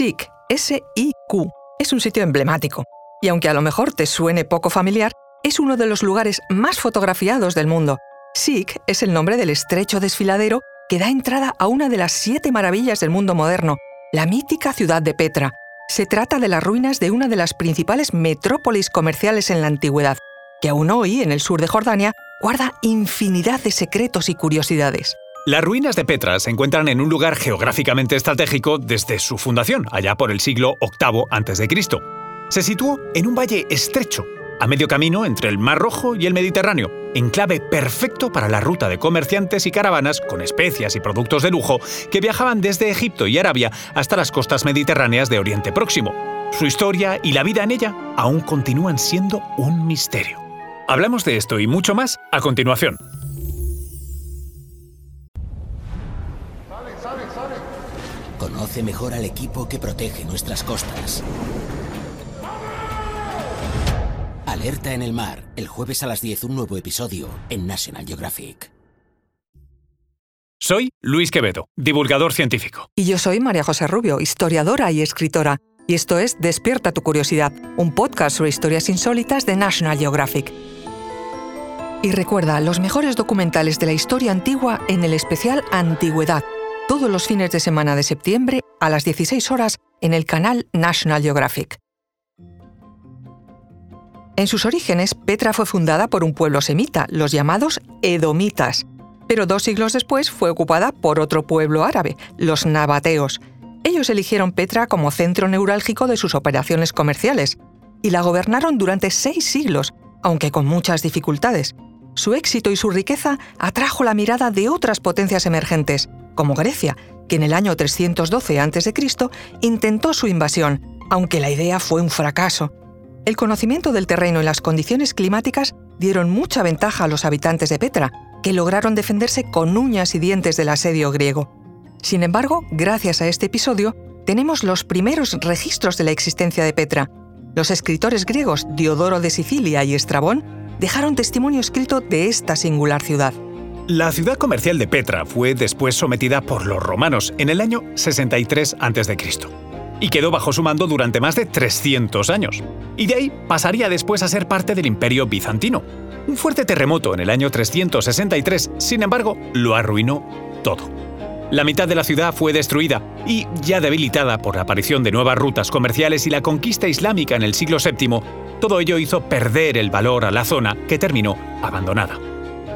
SIK, S-I-Q, es un sitio emblemático, y aunque a lo mejor te suene poco familiar, es uno de los lugares más fotografiados del mundo. SIK es el nombre del estrecho desfiladero que da entrada a una de las siete maravillas del mundo moderno, la mítica ciudad de Petra. Se trata de las ruinas de una de las principales metrópolis comerciales en la antigüedad, que aún hoy, en el sur de Jordania, guarda infinidad de secretos y curiosidades. Las ruinas de Petra se encuentran en un lugar geográficamente estratégico desde su fundación, allá por el siglo VIII a.C. Se situó en un valle estrecho, a medio camino entre el Mar Rojo y el Mediterráneo, enclave perfecto para la ruta de comerciantes y caravanas con especias y productos de lujo que viajaban desde Egipto y Arabia hasta las costas mediterráneas de Oriente Próximo. Su historia y la vida en ella aún continúan siendo un misterio. Hablamos de esto y mucho más a continuación. Conoce mejor al equipo que protege nuestras costas. Alerta en el mar, el jueves a las 10 un nuevo episodio en National Geographic. Soy Luis Quevedo, divulgador científico. Y yo soy María José Rubio, historiadora y escritora. Y esto es Despierta tu curiosidad, un podcast sobre historias insólitas de National Geographic. Y recuerda los mejores documentales de la historia antigua en el especial Antigüedad, todos los fines de semana de septiembre a las 16 horas en el canal National Geographic. En sus orígenes, Petra fue fundada por un pueblo semita, los llamados Edomitas, pero dos siglos después fue ocupada por otro pueblo árabe, los Nabateos. Ellos eligieron Petra como centro neurálgico de sus operaciones comerciales y la gobernaron durante seis siglos, aunque con muchas dificultades. Su éxito y su riqueza atrajo la mirada de otras potencias emergentes, como Grecia, que en el año 312 a.C. intentó su invasión, aunque la idea fue un fracaso. El conocimiento del terreno y las condiciones climáticas dieron mucha ventaja a los habitantes de Petra, que lograron defenderse con uñas y dientes del asedio griego. Sin embargo, gracias a este episodio, tenemos los primeros registros de la existencia de Petra. Los escritores griegos Diodoro de Sicilia y Estrabón dejaron testimonio escrito de esta singular ciudad. La ciudad comercial de Petra fue después sometida por los romanos en el año 63 a.C. y quedó bajo su mando durante más de 300 años. Y de ahí pasaría después a ser parte del imperio bizantino. Un fuerte terremoto en el año 363, sin embargo, lo arruinó todo. La mitad de la ciudad fue destruida y, ya debilitada por la aparición de nuevas rutas comerciales y la conquista islámica en el siglo VII, todo ello hizo perder el valor a la zona que terminó abandonada.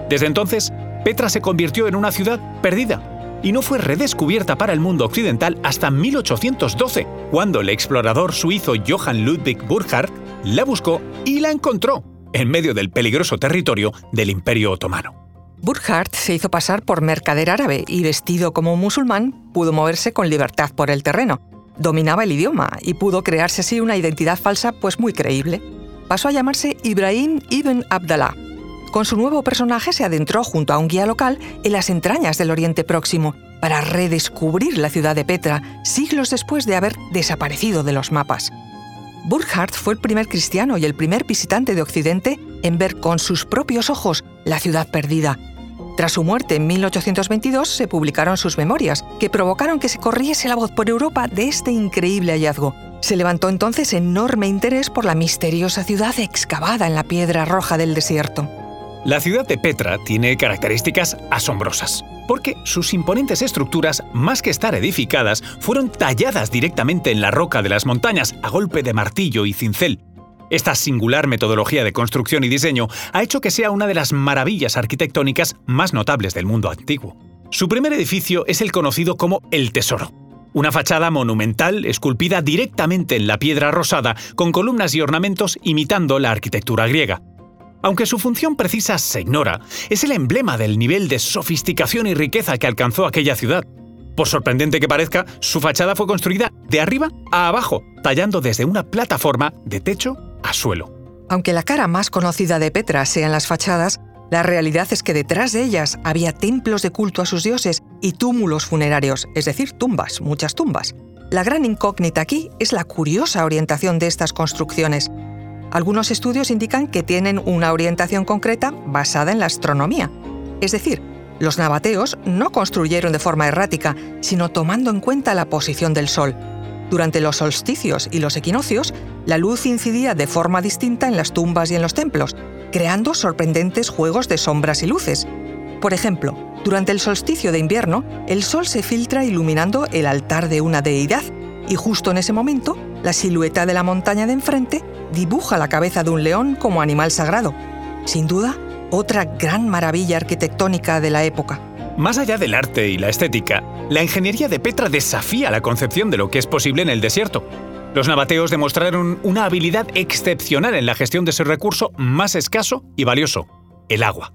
Desde entonces, Petra se convirtió en una ciudad perdida y no fue redescubierta para el mundo occidental hasta 1812, cuando el explorador suizo Johann Ludwig Burckhardt la buscó y la encontró en medio del peligroso territorio del Imperio Otomano. Burckhardt se hizo pasar por mercader árabe y vestido como un musulmán pudo moverse con libertad por el terreno. Dominaba el idioma y pudo crearse así una identidad falsa pues muy creíble. Pasó a llamarse Ibrahim ibn Abdallah con su nuevo personaje se adentró junto a un guía local en las entrañas del Oriente Próximo para redescubrir la ciudad de Petra siglos después de haber desaparecido de los mapas. Burckhardt fue el primer cristiano y el primer visitante de Occidente en ver con sus propios ojos la ciudad perdida. Tras su muerte en 1822 se publicaron sus memorias, que provocaron que se corriese la voz por Europa de este increíble hallazgo. Se levantó entonces enorme interés por la misteriosa ciudad excavada en la piedra roja del desierto. La ciudad de Petra tiene características asombrosas, porque sus imponentes estructuras, más que estar edificadas, fueron talladas directamente en la roca de las montañas a golpe de martillo y cincel. Esta singular metodología de construcción y diseño ha hecho que sea una de las maravillas arquitectónicas más notables del mundo antiguo. Su primer edificio es el conocido como El Tesoro, una fachada monumental esculpida directamente en la piedra rosada con columnas y ornamentos imitando la arquitectura griega. Aunque su función precisa se ignora, es el emblema del nivel de sofisticación y riqueza que alcanzó aquella ciudad. Por sorprendente que parezca, su fachada fue construida de arriba a abajo, tallando desde una plataforma de techo a suelo. Aunque la cara más conocida de Petra sean las fachadas, la realidad es que detrás de ellas había templos de culto a sus dioses y túmulos funerarios, es decir, tumbas, muchas tumbas. La gran incógnita aquí es la curiosa orientación de estas construcciones, algunos estudios indican que tienen una orientación concreta basada en la astronomía. Es decir, los nabateos no construyeron de forma errática, sino tomando en cuenta la posición del Sol. Durante los solsticios y los equinoccios, la luz incidía de forma distinta en las tumbas y en los templos, creando sorprendentes juegos de sombras y luces. Por ejemplo, durante el solsticio de invierno, el sol se filtra iluminando el altar de una deidad, y justo en ese momento, la silueta de la montaña de enfrente dibuja la cabeza de un león como animal sagrado. Sin duda, otra gran maravilla arquitectónica de la época. Más allá del arte y la estética, la ingeniería de Petra desafía la concepción de lo que es posible en el desierto. Los nabateos demostraron una habilidad excepcional en la gestión de ese recurso más escaso y valioso, el agua.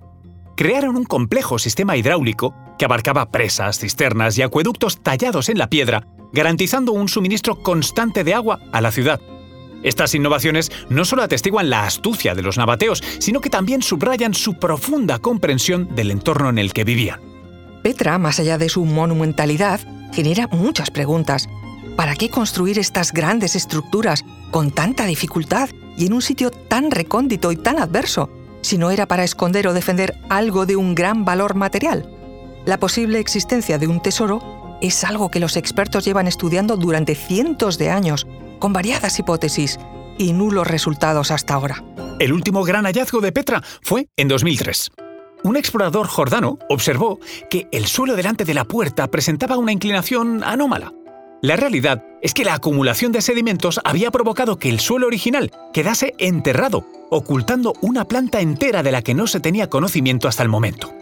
Crearon un complejo sistema hidráulico que abarcaba presas, cisternas y acueductos tallados en la piedra, garantizando un suministro constante de agua a la ciudad. Estas innovaciones no solo atestiguan la astucia de los nabateos, sino que también subrayan su profunda comprensión del entorno en el que vivían. Petra, más allá de su monumentalidad, genera muchas preguntas. ¿Para qué construir estas grandes estructuras con tanta dificultad y en un sitio tan recóndito y tan adverso, si no era para esconder o defender algo de un gran valor material? La posible existencia de un tesoro es algo que los expertos llevan estudiando durante cientos de años, con variadas hipótesis y nulos resultados hasta ahora. El último gran hallazgo de Petra fue en 2003 un explorador jordano observó que el suelo delante de la puerta presentaba una inclinación anómala. La realidad es que la acumulación de sedimentos había provocado que el suelo original quedase enterrado, ocultando una planta entera de la que no se tenía conocimiento hasta el momento.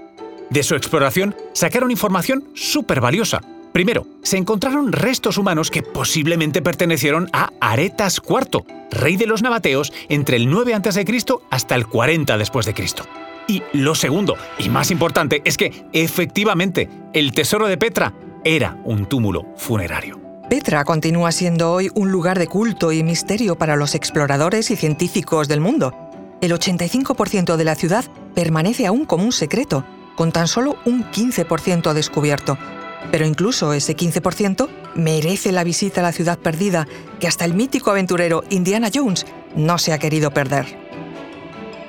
De su exploración sacaron información súper valiosa. Primero, se encontraron restos humanos que posiblemente pertenecieron a Aretas IV, rey de los nabateos, entre el 9 a.C. hasta el 40 después de Cristo. Y lo segundo, y más importante, es que efectivamente el tesoro de Petra era un túmulo funerario. Petra continúa siendo hoy un lugar de culto y misterio para los exploradores y científicos del mundo. El 85% de la ciudad permanece aún como un secreto, con tan solo un 15% descubierto. Pero incluso ese 15% merece la visita a la ciudad perdida que hasta el mítico aventurero Indiana Jones no se ha querido perder.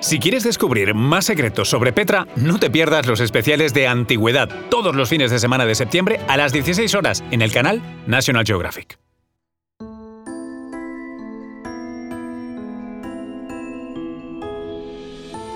Si quieres descubrir más secretos sobre Petra, no te pierdas los especiales de Antigüedad todos los fines de semana de septiembre a las 16 horas en el canal National Geographic.